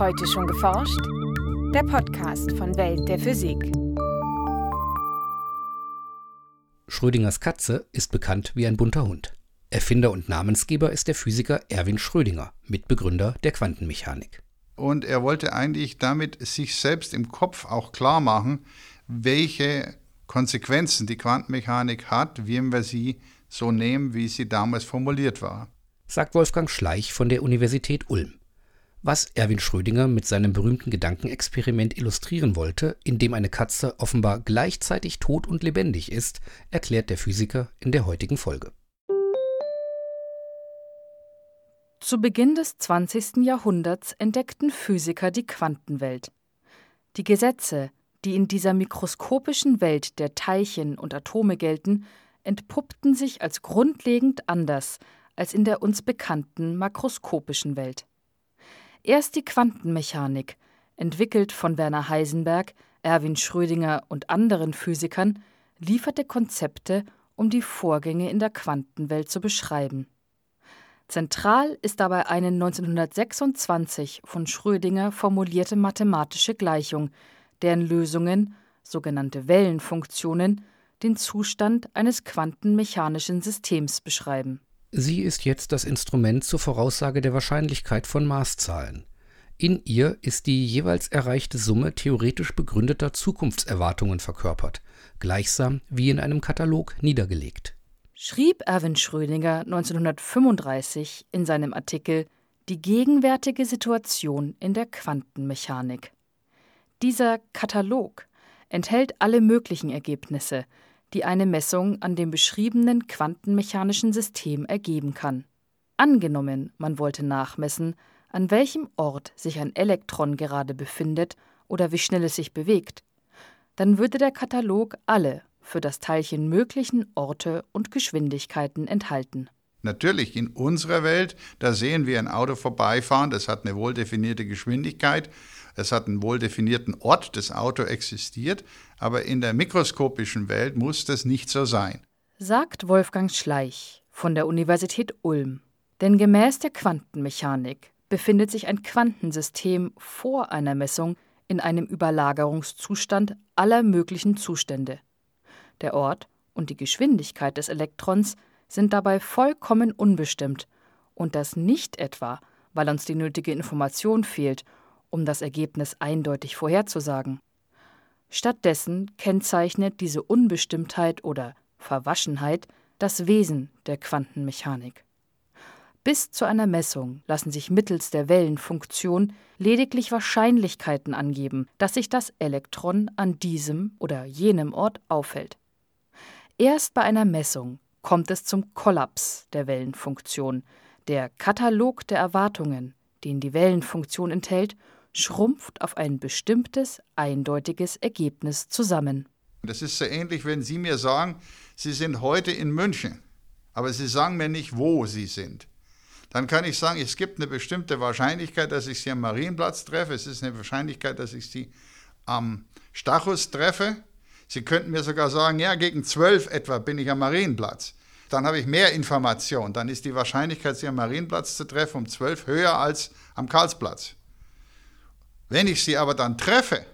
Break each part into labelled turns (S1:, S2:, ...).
S1: Heute schon geforscht? Der Podcast von Welt der Physik.
S2: Schrödingers Katze ist bekannt wie ein bunter Hund. Erfinder und Namensgeber ist der Physiker Erwin Schrödinger, Mitbegründer der Quantenmechanik.
S3: Und er wollte eigentlich damit sich selbst im Kopf auch klar machen, welche Konsequenzen die Quantenmechanik hat, wie wir sie so nehmen, wie sie damals formuliert war.
S2: Sagt Wolfgang Schleich von der Universität Ulm. Was Erwin Schrödinger mit seinem berühmten Gedankenexperiment illustrieren wollte, in dem eine Katze offenbar gleichzeitig tot und lebendig ist, erklärt der Physiker in der heutigen Folge.
S4: Zu Beginn des 20. Jahrhunderts entdeckten Physiker die Quantenwelt. Die Gesetze, die in dieser mikroskopischen Welt der Teilchen und Atome gelten, entpuppten sich als grundlegend anders als in der uns bekannten makroskopischen Welt. Erst die Quantenmechanik, entwickelt von Werner Heisenberg, Erwin Schrödinger und anderen Physikern, lieferte Konzepte, um die Vorgänge in der Quantenwelt zu beschreiben. Zentral ist dabei eine 1926 von Schrödinger formulierte mathematische Gleichung, deren Lösungen, sogenannte Wellenfunktionen, den Zustand eines quantenmechanischen Systems beschreiben.
S2: Sie ist jetzt das Instrument zur Voraussage der Wahrscheinlichkeit von Maßzahlen. In ihr ist die jeweils erreichte Summe theoretisch begründeter Zukunftserwartungen verkörpert, gleichsam wie in einem Katalog niedergelegt.
S4: Schrieb Erwin Schrödinger 1935 in seinem Artikel Die gegenwärtige Situation in der Quantenmechanik. Dieser Katalog enthält alle möglichen Ergebnisse, die eine Messung an dem beschriebenen quantenmechanischen System ergeben kann. Angenommen, man wollte nachmessen, an welchem Ort sich ein Elektron gerade befindet oder wie schnell es sich bewegt, dann würde der Katalog alle für das Teilchen möglichen Orte und Geschwindigkeiten enthalten.
S3: Natürlich, in unserer Welt, da sehen wir ein Auto vorbeifahren, das hat eine wohl definierte Geschwindigkeit es hat einen wohl definierten Ort, das Auto existiert, aber in der mikroskopischen Welt muss das nicht so sein.
S4: Sagt Wolfgang Schleich von der Universität Ulm. Denn gemäß der Quantenmechanik befindet sich ein Quantensystem vor einer Messung in einem Überlagerungszustand aller möglichen Zustände. Der Ort und die Geschwindigkeit des Elektrons sind dabei vollkommen unbestimmt und das nicht etwa, weil uns die nötige Information fehlt um das Ergebnis eindeutig vorherzusagen. Stattdessen kennzeichnet diese Unbestimmtheit oder Verwaschenheit das Wesen der Quantenmechanik. Bis zu einer Messung lassen sich mittels der Wellenfunktion lediglich Wahrscheinlichkeiten angeben, dass sich das Elektron an diesem oder jenem Ort aufhält. Erst bei einer Messung kommt es zum Kollaps der Wellenfunktion, der Katalog der Erwartungen, den die Wellenfunktion enthält, schrumpft auf ein bestimmtes, eindeutiges Ergebnis zusammen.
S3: Das ist so ähnlich, wenn Sie mir sagen, Sie sind heute in München, aber Sie sagen mir nicht, wo Sie sind. Dann kann ich sagen, es gibt eine bestimmte Wahrscheinlichkeit, dass ich Sie am Marienplatz treffe. Es ist eine Wahrscheinlichkeit, dass ich Sie am Stachus treffe. Sie könnten mir sogar sagen, ja, gegen zwölf etwa bin ich am Marienplatz. Dann habe ich mehr Information. Dann ist die Wahrscheinlichkeit, Sie am Marienplatz zu treffen, um zwölf höher als am Karlsplatz. Wenn ich sie aber dann treffe,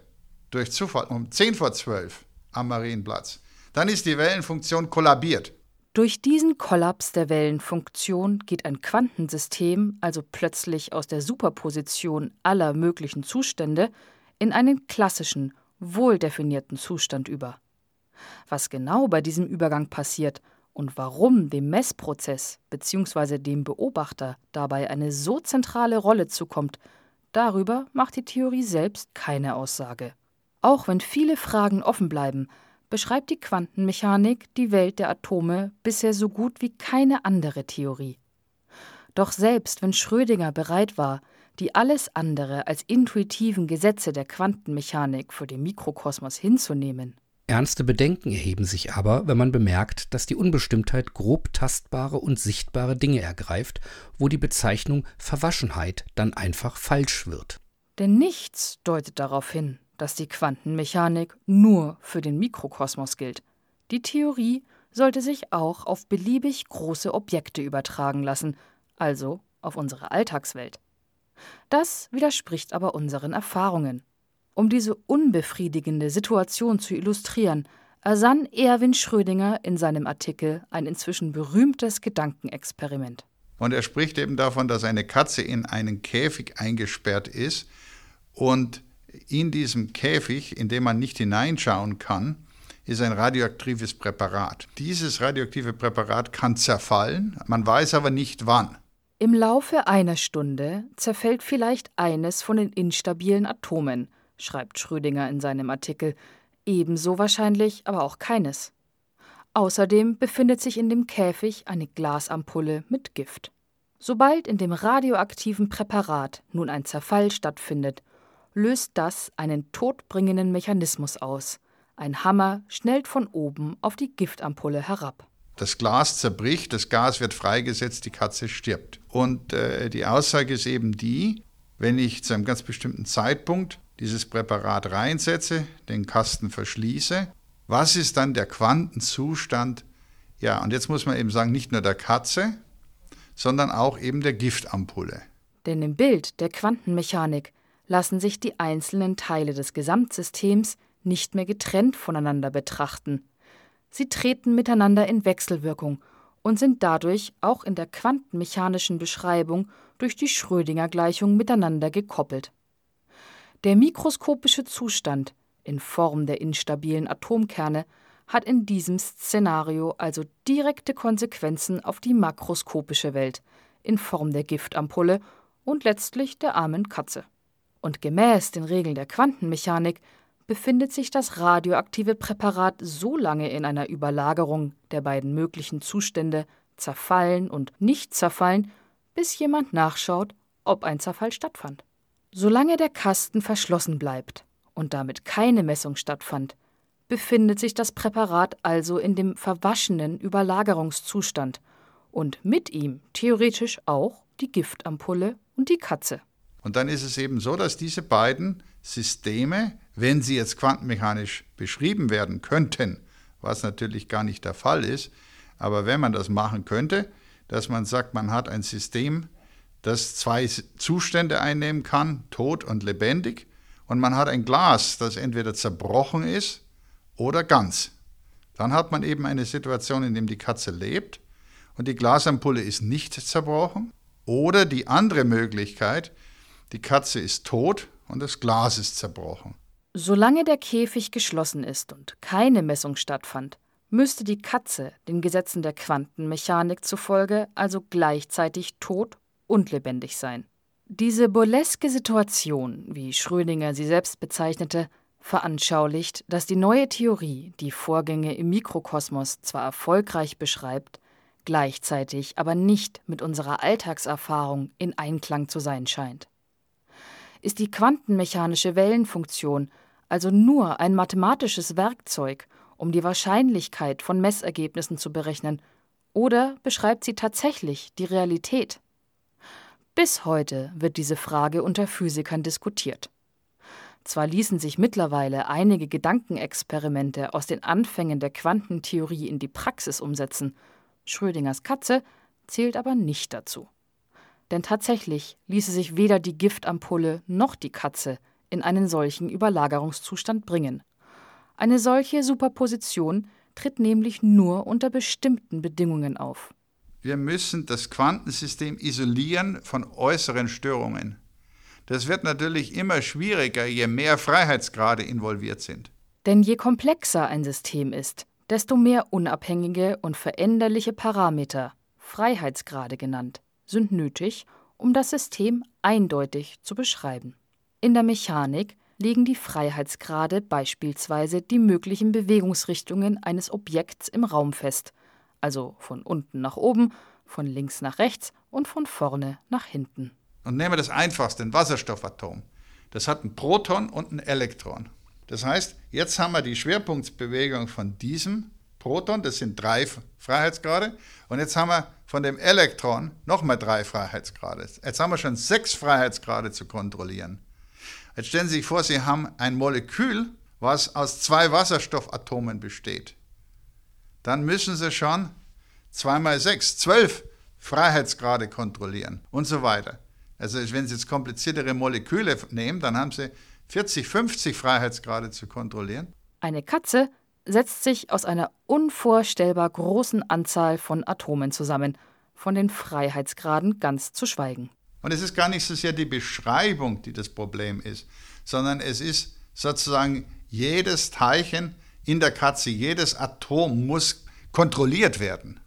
S3: durch Zufall um 10 vor 12 am Marienplatz, dann ist die Wellenfunktion kollabiert.
S4: Durch diesen Kollaps der Wellenfunktion geht ein Quantensystem also plötzlich aus der Superposition aller möglichen Zustände in einen klassischen, wohldefinierten Zustand über. Was genau bei diesem Übergang passiert und warum dem Messprozess bzw. dem Beobachter dabei eine so zentrale Rolle zukommt, Darüber macht die Theorie selbst keine Aussage. Auch wenn viele Fragen offen bleiben, beschreibt die Quantenmechanik die Welt der Atome bisher so gut wie keine andere Theorie. Doch selbst wenn Schrödinger bereit war, die alles andere als intuitiven Gesetze der Quantenmechanik für den Mikrokosmos hinzunehmen,
S2: Ernste Bedenken erheben sich aber, wenn man bemerkt, dass die Unbestimmtheit grob tastbare und sichtbare Dinge ergreift, wo die Bezeichnung Verwaschenheit dann einfach falsch wird.
S4: Denn nichts deutet darauf hin, dass die Quantenmechanik nur für den Mikrokosmos gilt. Die Theorie sollte sich auch auf beliebig große Objekte übertragen lassen, also auf unsere Alltagswelt. Das widerspricht aber unseren Erfahrungen. Um diese unbefriedigende Situation zu illustrieren, ersann Erwin Schrödinger in seinem Artikel ein inzwischen berühmtes Gedankenexperiment.
S3: Und er spricht eben davon, dass eine Katze in einen Käfig eingesperrt ist und in diesem Käfig, in dem man nicht hineinschauen kann, ist ein radioaktives Präparat. Dieses radioaktive Präparat kann zerfallen, man weiß aber nicht wann.
S4: Im Laufe einer Stunde zerfällt vielleicht eines von den instabilen Atomen, schreibt Schrödinger in seinem Artikel, ebenso wahrscheinlich aber auch keines. Außerdem befindet sich in dem Käfig eine Glasampulle mit Gift. Sobald in dem radioaktiven Präparat nun ein Zerfall stattfindet, löst das einen todbringenden Mechanismus aus. Ein Hammer schnellt von oben auf die Giftampulle herab.
S3: Das Glas zerbricht, das Gas wird freigesetzt, die Katze stirbt. Und äh, die Aussage ist eben die, wenn ich zu einem ganz bestimmten Zeitpunkt dieses Präparat reinsetze, den Kasten verschließe, was ist dann der Quantenzustand? Ja, und jetzt muss man eben sagen, nicht nur der Katze, sondern auch eben der Giftampulle.
S4: Denn im Bild der Quantenmechanik lassen sich die einzelnen Teile des Gesamtsystems nicht mehr getrennt voneinander betrachten. Sie treten miteinander in Wechselwirkung und sind dadurch auch in der quantenmechanischen Beschreibung durch die Schrödinger-Gleichung miteinander gekoppelt. Der mikroskopische Zustand in Form der instabilen Atomkerne hat in diesem Szenario also direkte Konsequenzen auf die makroskopische Welt in Form der Giftampulle und letztlich der armen Katze. Und gemäß den Regeln der Quantenmechanik befindet sich das radioaktive Präparat so lange in einer Überlagerung der beiden möglichen Zustände zerfallen und nicht zerfallen, bis jemand nachschaut, ob ein Zerfall stattfand. Solange der Kasten verschlossen bleibt und damit keine Messung stattfand, befindet sich das Präparat also in dem verwaschenen Überlagerungszustand und mit ihm theoretisch auch die Giftampulle und die Katze.
S3: Und dann ist es eben so, dass diese beiden Systeme wenn sie jetzt quantenmechanisch beschrieben werden könnten, was natürlich gar nicht der Fall ist, aber wenn man das machen könnte, dass man sagt, man hat ein System, das zwei Zustände einnehmen kann, tot und lebendig, und man hat ein Glas, das entweder zerbrochen ist oder ganz. Dann hat man eben eine Situation, in der die Katze lebt und die Glasampulle ist nicht zerbrochen. Oder die andere Möglichkeit, die Katze ist tot und das Glas ist zerbrochen.
S4: Solange der Käfig geschlossen ist und keine Messung stattfand, müsste die Katze den Gesetzen der Quantenmechanik zufolge also gleichzeitig tot und lebendig sein. Diese burleske Situation, wie Schrödinger sie selbst bezeichnete, veranschaulicht, dass die neue Theorie die Vorgänge im Mikrokosmos zwar erfolgreich beschreibt, gleichzeitig aber nicht mit unserer Alltagserfahrung in Einklang zu sein scheint. Ist die quantenmechanische Wellenfunktion also nur ein mathematisches Werkzeug, um die Wahrscheinlichkeit von Messergebnissen zu berechnen, oder beschreibt sie tatsächlich die Realität? Bis heute wird diese Frage unter Physikern diskutiert. Zwar ließen sich mittlerweile einige Gedankenexperimente aus den Anfängen der Quantentheorie in die Praxis umsetzen, Schrödingers Katze zählt aber nicht dazu. Denn tatsächlich ließe sich weder die Giftampulle noch die Katze in einen solchen Überlagerungszustand bringen. Eine solche Superposition tritt nämlich nur unter bestimmten Bedingungen auf.
S3: Wir müssen das Quantensystem isolieren von äußeren Störungen. Das wird natürlich immer schwieriger, je mehr Freiheitsgrade involviert sind.
S4: Denn je komplexer ein System ist, desto mehr unabhängige und veränderliche Parameter, Freiheitsgrade genannt, sind nötig, um das System eindeutig zu beschreiben. In der Mechanik legen die Freiheitsgrade beispielsweise die möglichen Bewegungsrichtungen eines Objekts im Raum fest, also von unten nach oben, von links nach rechts und von vorne nach hinten.
S3: Und nehmen wir das einfachste, ein Wasserstoffatom. Das hat ein Proton und ein Elektron. Das heißt, jetzt haben wir die Schwerpunktsbewegung von diesem Proton, das sind drei Freiheitsgrade, und jetzt haben wir von dem Elektron nochmal drei Freiheitsgrade. Jetzt haben wir schon sechs Freiheitsgrade zu kontrollieren. Jetzt stellen Sie sich vor, Sie haben ein Molekül, was aus zwei Wasserstoffatomen besteht. Dann müssen Sie schon 2 mal 6, 12 Freiheitsgrade kontrollieren und so weiter. Also wenn Sie jetzt kompliziertere Moleküle nehmen, dann haben Sie 40, 50 Freiheitsgrade zu kontrollieren.
S4: Eine Katze setzt sich aus einer unvorstellbar großen Anzahl von Atomen zusammen, von den Freiheitsgraden ganz zu schweigen.
S3: Und es ist gar nicht so sehr die Beschreibung, die das Problem ist, sondern es ist sozusagen jedes Teilchen in der Katze, jedes Atom muss kontrolliert werden.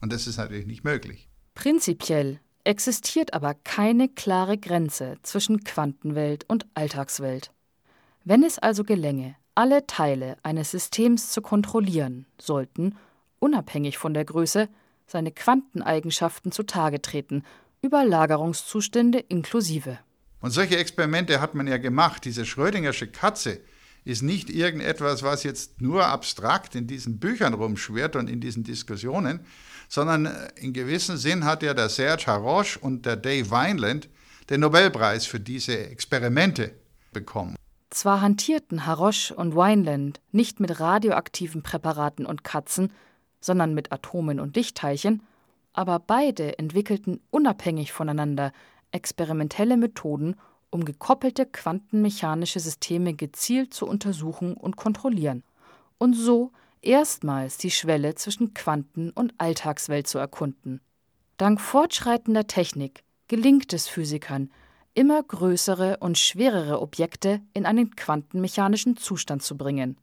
S3: Und das ist natürlich nicht möglich.
S4: Prinzipiell existiert aber keine klare Grenze zwischen Quantenwelt und Alltagswelt. Wenn es also gelänge, alle Teile eines Systems zu kontrollieren, sollten, unabhängig von der Größe, seine Quanteneigenschaften zutage treten, Überlagerungszustände inklusive.
S3: Und solche Experimente hat man ja gemacht. Diese Schrödingersche Katze ist nicht irgendetwas, was jetzt nur abstrakt in diesen Büchern rumschwirrt und in diesen Diskussionen, sondern äh, in gewissem Sinn hat ja der Serge Haroche und der Dave Wineland den Nobelpreis für diese Experimente bekommen.
S4: Zwar hantierten Haroche und Wineland nicht mit radioaktiven Präparaten und Katzen, sondern mit Atomen und Lichtteilchen, aber beide entwickelten unabhängig voneinander experimentelle Methoden, um gekoppelte quantenmechanische Systeme gezielt zu untersuchen und kontrollieren und so erstmals die Schwelle zwischen Quanten- und Alltagswelt zu erkunden. Dank fortschreitender Technik gelingt es Physikern, immer größere und schwerere Objekte in einen quantenmechanischen Zustand zu bringen.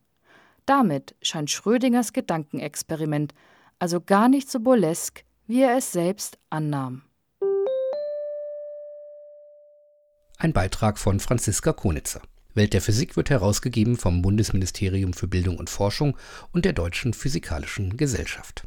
S4: Damit scheint Schrödingers Gedankenexperiment also gar nicht so burlesk, wie er es selbst annahm.
S2: Ein Beitrag von Franziska Konitzer. Welt der Physik wird herausgegeben vom Bundesministerium für Bildung und Forschung und der Deutschen Physikalischen Gesellschaft.